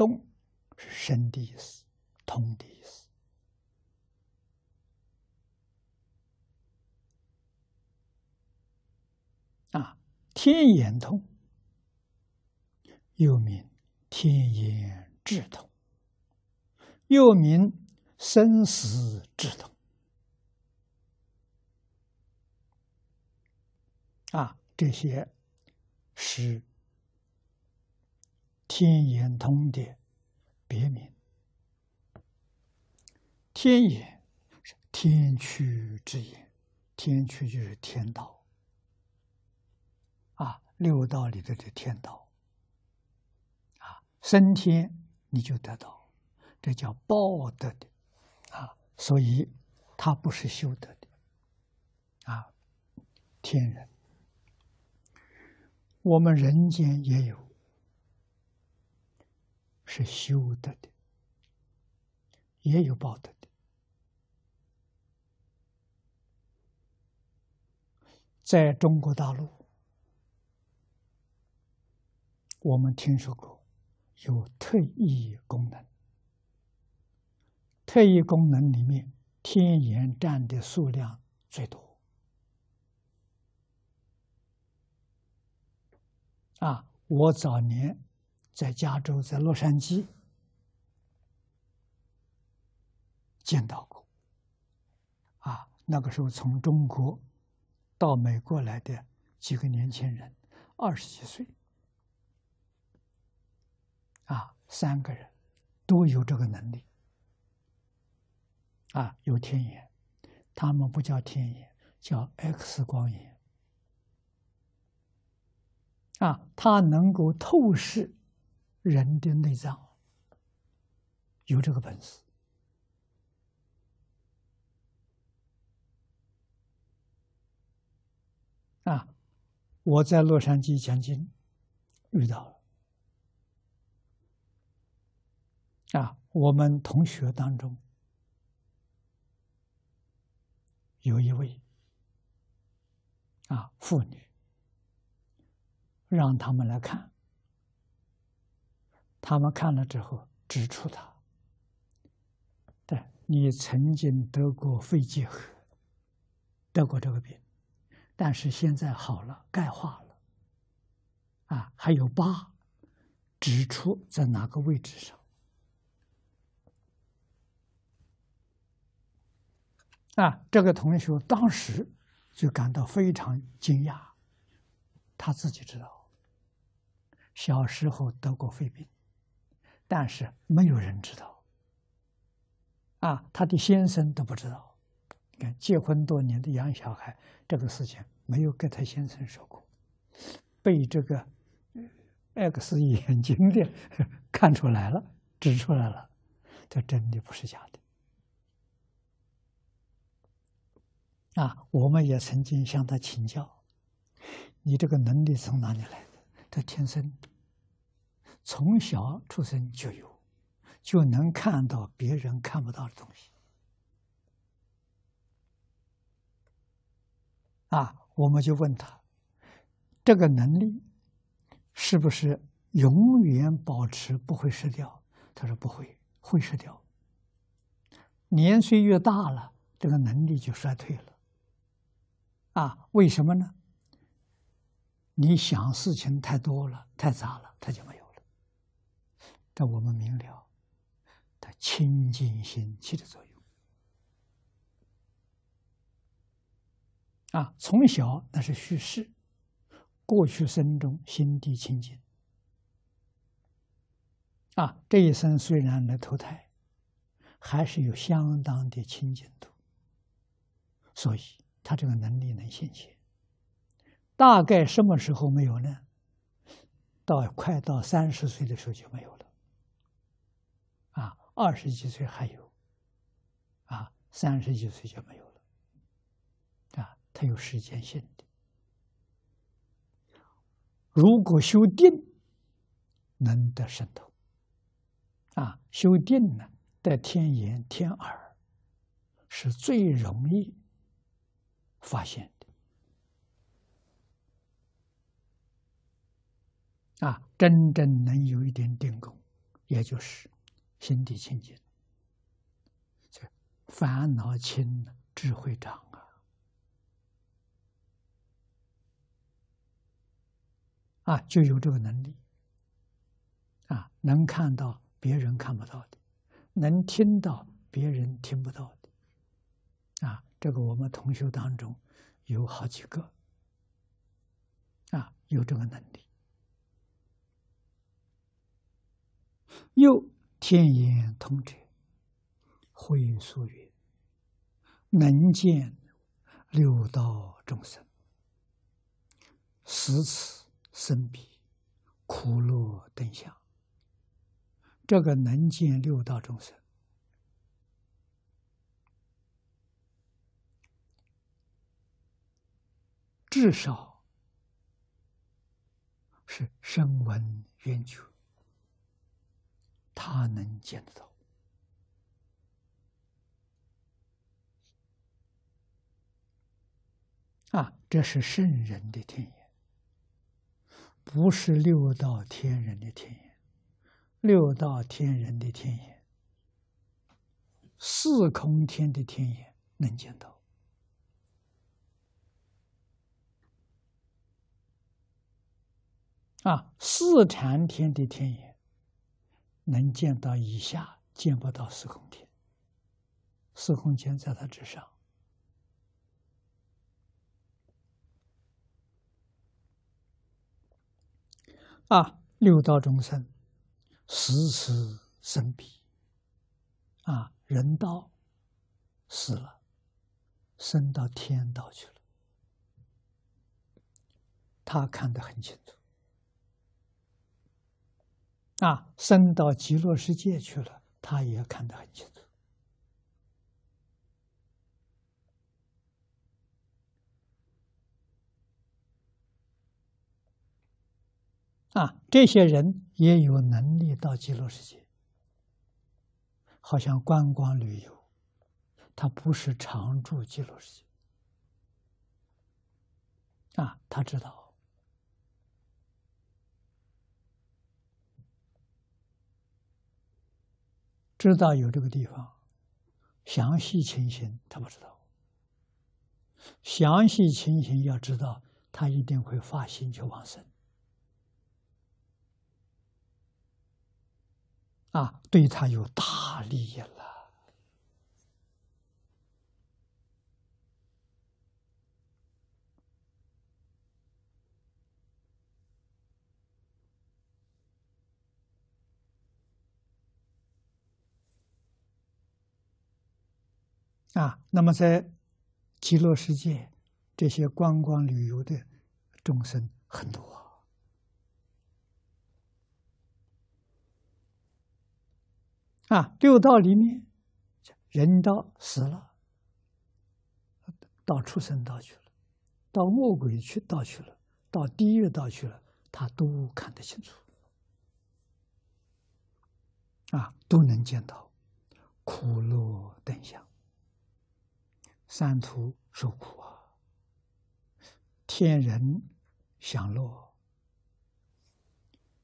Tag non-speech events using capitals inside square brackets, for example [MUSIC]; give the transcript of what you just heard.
动是生的意思，通的意思。啊，天眼通，又名天眼智通，又名生死智通。啊，这些是天眼通的别名。天眼是天区之眼，天区就是天道。啊，六道里头的天道。啊，升天你就得到，这叫报德的。啊，所以它不是修德的。啊，天人。我们人间也有是修得的，也有报得的。在中国大陆，我们听说过有特异功能，特异功能里面，天眼占的数量最多。啊，我早年在加州，在洛杉矶见到过。啊，那个时候从中国到美国来的几个年轻人，二十几岁，啊，三个人都有这个能力，啊，有天眼，他们不叫天眼，叫 X 光眼。啊，他能够透视人的内脏，有这个本事。啊，我在洛杉矶讲经遇到了。啊，我们同学当中有一位啊妇女。让他们来看，他们看了之后指出他，对你曾经得过肺结核，得过这个病，但是现在好了，钙化了，啊，还有疤，指出在哪个位置上，啊，这个同学当时就感到非常惊讶，他自己知道。小时候得过肺病，但是没有人知道。啊，他的先生都不知道。你看，结婚多年的养小孩，这个事情没有跟他先生说过，被这个 X 眼睛的 [LAUGHS] 看出来了，指出来了，这真的不是假的。啊，我们也曾经向他请教：“你这个能力从哪里来的？”他天生。从小出生就有，就能看到别人看不到的东西。啊，我们就问他，这个能力是不是永远保持不会失掉？他说不会，会失掉。年岁越大了，这个能力就衰退了。啊，为什么呢？你想事情太多了，太杂了，他就没有。那我们明了，它清净心起的作用啊。从小那是叙事，过去生中心地清净啊。这一生虽然来投胎，还是有相当的清净度，所以他这个能力能显现。大概什么时候没有呢？到快到三十岁的时候就没有了。二十几岁还有，啊，三十几岁就没有了，啊，它有时间性的。如果修定，能得神通，啊，修定呢，得天眼、天耳，是最容易发现的，啊，真正能有一点定功，也就是心地清净，这烦恼轻，智慧长啊！啊，就有这个能力啊，能看到别人看不到的，能听到别人听不到的啊。这个我们同学当中有好几个啊，有这个能力。又天眼通者，会所曰：“能见六道众生，十此生彼苦乐等相。”这个能见六道众生，至少是声闻缘觉。他能见得到啊！这是圣人的天眼，不是六道天人的天眼。六道天人的天眼，四空天的天眼能见到啊！四禅天的天眼。能见到以下，见不到四空天。四空天在他之上。啊，六道众生，时时生彼。啊，人道死了，升到天道去了，他看得很清楚。啊，升到极乐世界去了，他也看得很清楚。啊，这些人也有能力到极乐世界，好像观光旅游，他不是常住极乐世界。啊，他知道。知道有这个地方，详细情形他不知道。详细情形要知道，他一定会发心去往生。啊，对他有大利益了。啊，那么在极乐世界，这些观光旅游的众生很多啊。六道里面，人道死了，到畜生道去了，到恶鬼去道去了，到地狱道去了，他都看得清楚啊，都能见到苦乐等相。三途受苦啊，天人享乐，